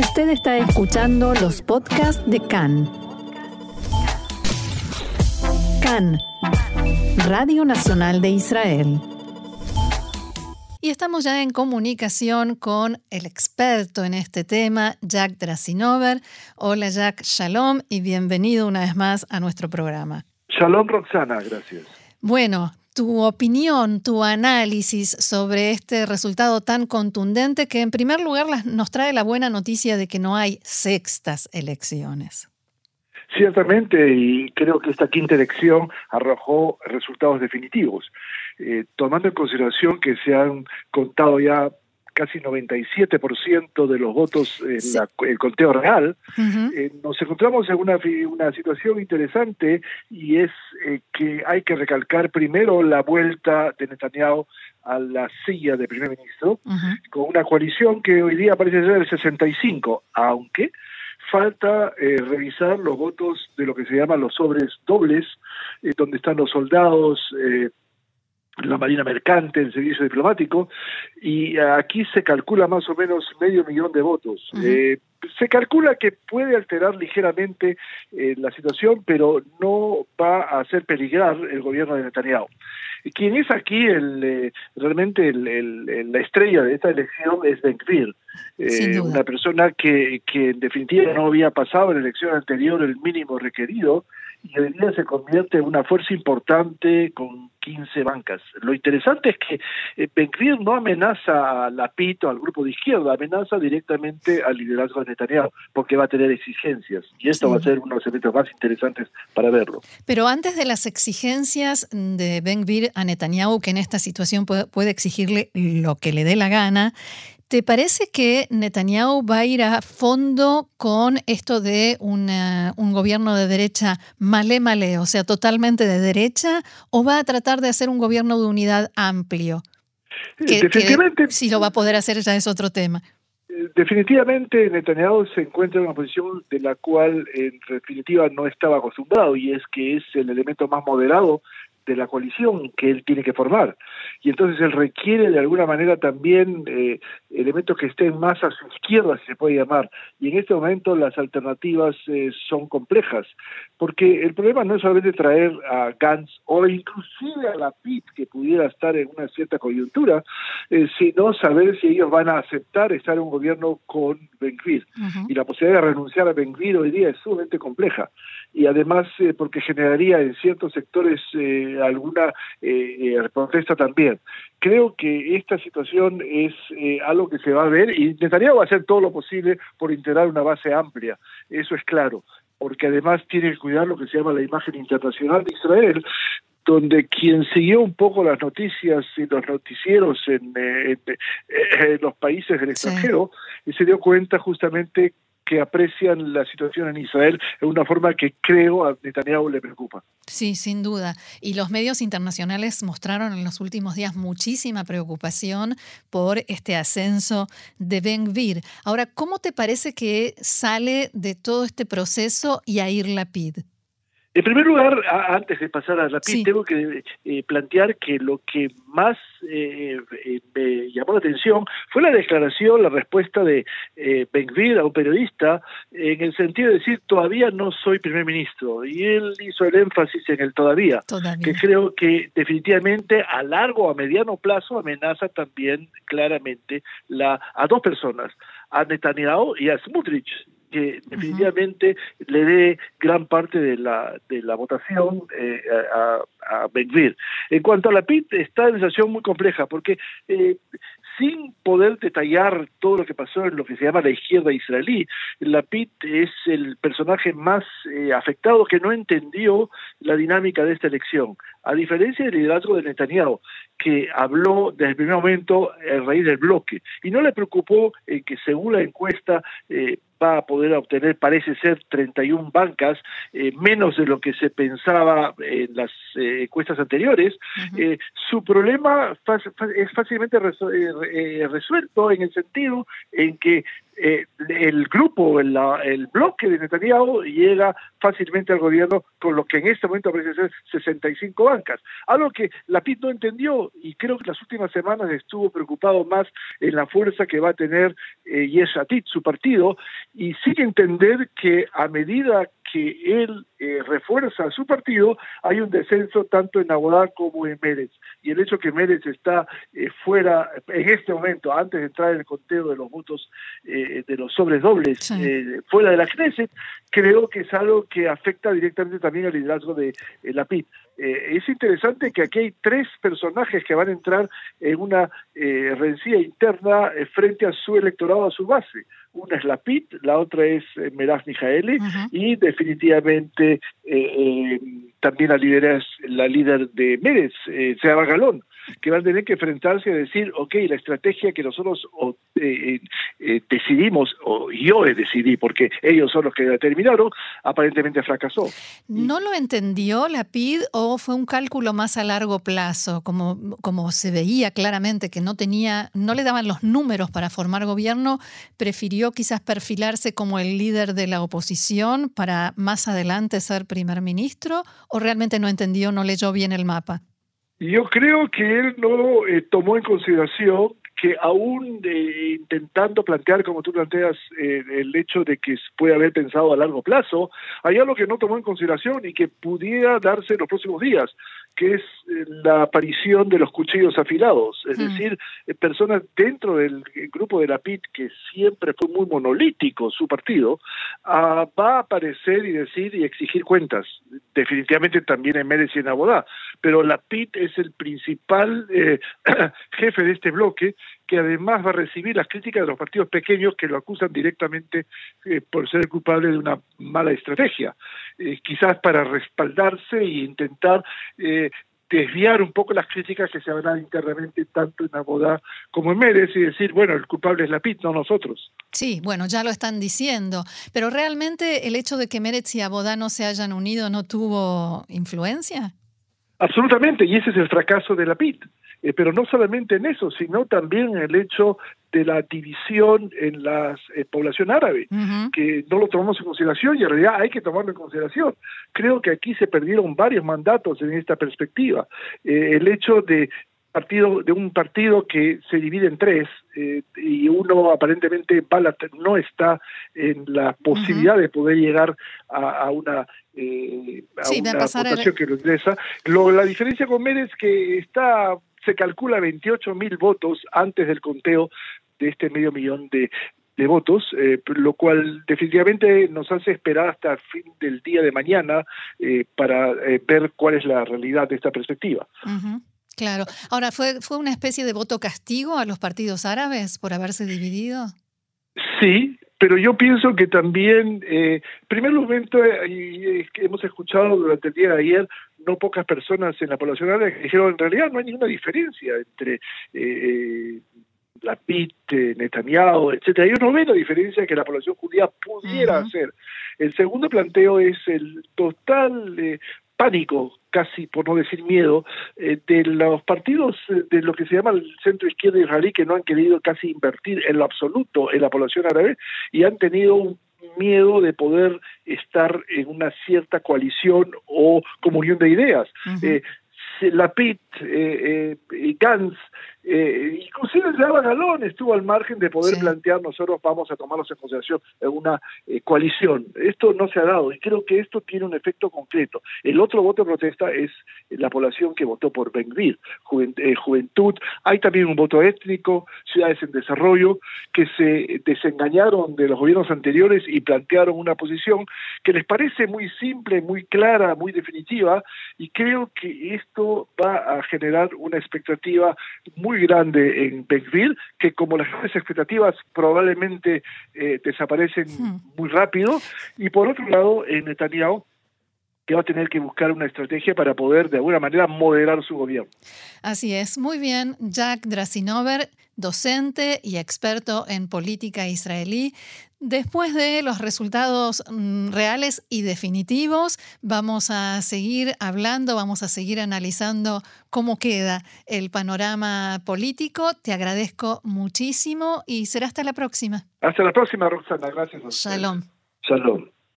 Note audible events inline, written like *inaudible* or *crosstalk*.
Usted está escuchando los podcasts de CAN. CAN, Radio Nacional de Israel. Y estamos ya en comunicación con el experto en este tema, Jack Drasinover. Hola Jack, shalom y bienvenido una vez más a nuestro programa. Shalom Roxana, gracias. Bueno, tu opinión, tu análisis sobre este resultado tan contundente que en primer lugar nos trae la buena noticia de que no hay sextas elecciones. Ciertamente, y creo que esta quinta elección arrojó resultados definitivos. Eh, tomando en consideración que se han contado ya casi 97% de los votos en el conteo real, eh, nos encontramos en una, una situación interesante y es eh, que hay que recalcar primero la vuelta de Netanyahu a la silla de primer ministro, con una coalición que hoy día parece ser el 65, aunque falta eh, revisar los votos de lo que se llaman los sobres dobles, eh, donde están los soldados, eh, la Marina Mercante, el servicio diplomático, y aquí se calcula más o menos medio millón de votos. se calcula que puede alterar ligeramente la situación, pero no va a hacer peligrar el gobierno de Netanyahu. Quien es aquí el, realmente el, la estrella de esta elección es Ben Gvir, eh, una persona que, que en definitiva no había pasado en la elección anterior el mínimo requerido y hoy día se convierte en una fuerza importante con 15 bancas. Lo interesante es que eh, Ben no amenaza a la PIT o al grupo de izquierda, amenaza directamente al liderazgo de Netanyahu, porque va a tener exigencias. Y esto va a ser uno de los eventos más interesantes para verlo. Pero antes de las exigencias de Ben a Netanyahu, que en esta situación puede exigirle lo que le dé la gana, ¿Te parece que Netanyahu va a ir a fondo con esto de un gobierno de derecha malé malé, o sea, totalmente de derecha, o va a tratar de hacer un gobierno de unidad amplio? definitivamente. si lo va a poder hacer ya es otro tema. Eh, definitivamente Netanyahu se encuentra en una posición de la cual en definitiva no estaba acostumbrado y es que es el elemento más moderado de la coalición que él tiene que formar. Y entonces él requiere de alguna manera también eh, elementos que estén más a su izquierda, si se puede llamar. Y en este momento las alternativas eh, son complejas, porque el problema no es solamente traer a Gantz o inclusive a la PIT, que pudiera estar en una cierta coyuntura, eh, sino saber si ellos van a aceptar estar en un gobierno con Ben Y la posibilidad de renunciar a Ben hoy día es sumamente compleja. Y además porque generaría en ciertos sectores alguna eh, eh, protesta también. Creo que esta situación es eh, algo que se va a ver y Netanyahu va a hacer todo lo posible por integrar una base amplia, eso es claro, porque además tiene que cuidar lo que se llama la imagen internacional de Israel, donde quien siguió un poco las noticias y los noticieros en, los países del extranjero se dio cuenta justamente que aprecian la situación en Israel de una forma que creo a Netanyahu le preocupa. Sí, sin duda. Y los medios internacionales mostraron en los últimos días muchísima preocupación por este ascenso de Ben Gvir. Ahora, ¿cómo te parece que sale de todo este proceso Yair Lapid? En primer lugar, antes de pasar a la PIB, tengo que eh, plantear que lo que más eh, eh, me llamó la atención fue la declaración, la respuesta de eh, a un periodista, en el sentido de decir, todavía no soy primer ministro. Y él hizo el énfasis en el todavía, que creo que definitivamente a largo o a mediano plazo amenaza también claramente la, a dos personas, a Netanyahu y a Smutrich que definitivamente le dé gran parte de la, de la votación eh, a, a Benvir. En cuanto a la PIT, está en una situación muy compleja, porque eh, sin poder detallar todo lo que pasó en lo que se llama la izquierda israelí, la PIT es el personaje más eh, afectado que no entendió la dinámica de esta elección, a diferencia del liderazgo de Netanyahu, que habló desde el primer momento a raíz del bloque, y no le preocupó que según la encuesta eh, va a poder obtener, parece ser, 31 bancas, eh, menos de lo que se pensaba en las eh, encuestas anteriores. Eh, su problema es fácilmente resuelto en el sentido en que eh, el grupo, el, el, bloque de Netanyahu llega fácilmente al gobierno con lo que en este momento parece ser 65 bancas. Algo que Lapid no entendió y creo que las últimas semanas estuvo preocupado más en la fuerza que va a tener eh, Yeshatit, su partido, y sigue entender que a medida que él eh, refuerza su partido, hay un descenso tanto en Abodá como en Mérez. Y el hecho que Mérez está eh, fuera, en este momento, antes de entrar en el conteo de los votos eh, de los sobres dobles, fuera de la Knesset, creo que es algo que afecta directamente también al liderazgo de la PIB. es interesante que aquí hay tres personajes que van a entrar en una rencilla interna frente a su electorado, a su base. Una es la PIT, la otra es eh, Meraz Mijaeli y definitivamente eh, eh, también la líder, la líder de Mérez, eh, Seaba Galón que van a tener que enfrentarse a decir, ok, la estrategia que nosotros eh, eh, decidimos, o yo decidí, porque ellos son los que determinaron, aparentemente fracasó. ¿No lo entendió la PID o fue un cálculo más a largo plazo, como, como se veía claramente que no tenía, no le daban los números para formar gobierno, prefirió quizás perfilarse como el líder de la oposición para más adelante ser primer ministro, o realmente no entendió, no leyó bien el mapa? Yo creo que él no eh, tomó en consideración que aún intentando plantear, como tú planteas, eh, el hecho de que puede haber pensado a largo plazo, hay algo que no tomó en consideración y que pudiera darse en los próximos días, que es eh, la aparición de los cuchillos afilados, es decir, eh, personas dentro del grupo de la PIT, que siempre fue muy monolítico su partido, ah, va a aparecer y decir y exigir cuentas, definitivamente también en Mérez y en Abodá, pero la PIT es el principal *clears throat* jefe de este bloque que además va a recibir las críticas de los partidos pequeños que lo acusan directamente eh, por ser culpable de una mala estrategia, eh, quizás para respaldarse e intentar eh, desviar un poco las críticas que se habrán internamente tanto en Abodá como en Mérez y decir, bueno, el culpable es la PIT, no nosotros. Sí, bueno, ya lo están diciendo, pero realmente el hecho de que Mérez y Abodá no se hayan unido no tuvo influencia. Absolutamente, y ese es el fracaso de la PIT. Eh, pero no solamente en eso, sino también en el hecho de la división en la eh, población árabe, que no lo tomamos en consideración y en realidad hay que tomarlo en consideración. Creo que aquí se perdieron varios mandatos en esta perspectiva. Eh, el hecho de partido de un partido que se divide en tres y uno aparentemente no está en la posibilidad de poder llegar a, una eh, a votación que lo interesa. Lo, la diferencia con Mérez que está se calcula 28 mil votos antes del conteo de este medio millón de, de votos, eh, lo cual definitivamente nos hace esperar hasta el fin del día de mañana eh, para eh, ver cuál es la realidad de esta perspectiva. Claro. Ahora, ¿fue, ¿fue una especie de voto castigo a los partidos árabes por haberse dividido? Sí, pero yo pienso que también, eh, en primer momento, y, hemos escuchado durante el día de ayer no pocas personas en la población árabe que dijeron en realidad no hay ninguna diferencia entre eh, la PIT, Netanyahu, etcétera. Ellos no ven la diferencia que la población judía pudiera hacer. El segundo planteo es el total eh, pánico, casi por no decir miedo, eh, de los partidos eh, de lo que se llama el centro izquierda israelí que no han querido casi invertir en lo absoluto en la población árabe y han tenido un miedo de poder estar en una cierta coalición o comunión de ideas. eh, la PIT, eh, eh, Gantz, eh, inclusive Java Galón estuvo al margen de poder plantear nosotros vamos a tomarlos en consideración en una eh, coalición. Esto no se ha dado y creo que esto tiene un efecto concreto. El otro voto de protesta es la población que votó por Benvir, eh, juventud. Hay también un voto étnico, ciudades en desarrollo, que se desengañaron de los gobiernos anteriores y plantearon una posición que les parece muy simple, muy clara, muy definitiva y creo que esto va a generar una expectativa muy muy grande en Benville, que como las grandes expectativas probablemente eh, desaparecen muy rápido, y por otro lado en Netanyahu, que va a tener que buscar una estrategia para poder de alguna manera moderar su gobierno. Así es, muy bien. Jack Drasinover, docente y experto en política israelí. Después de los resultados mm, reales y definitivos, vamos a seguir hablando, vamos a seguir analizando cómo queda el panorama político. Te agradezco muchísimo y será hasta la próxima. Hasta la próxima, Roxana. Gracias. Shalom. Shalom.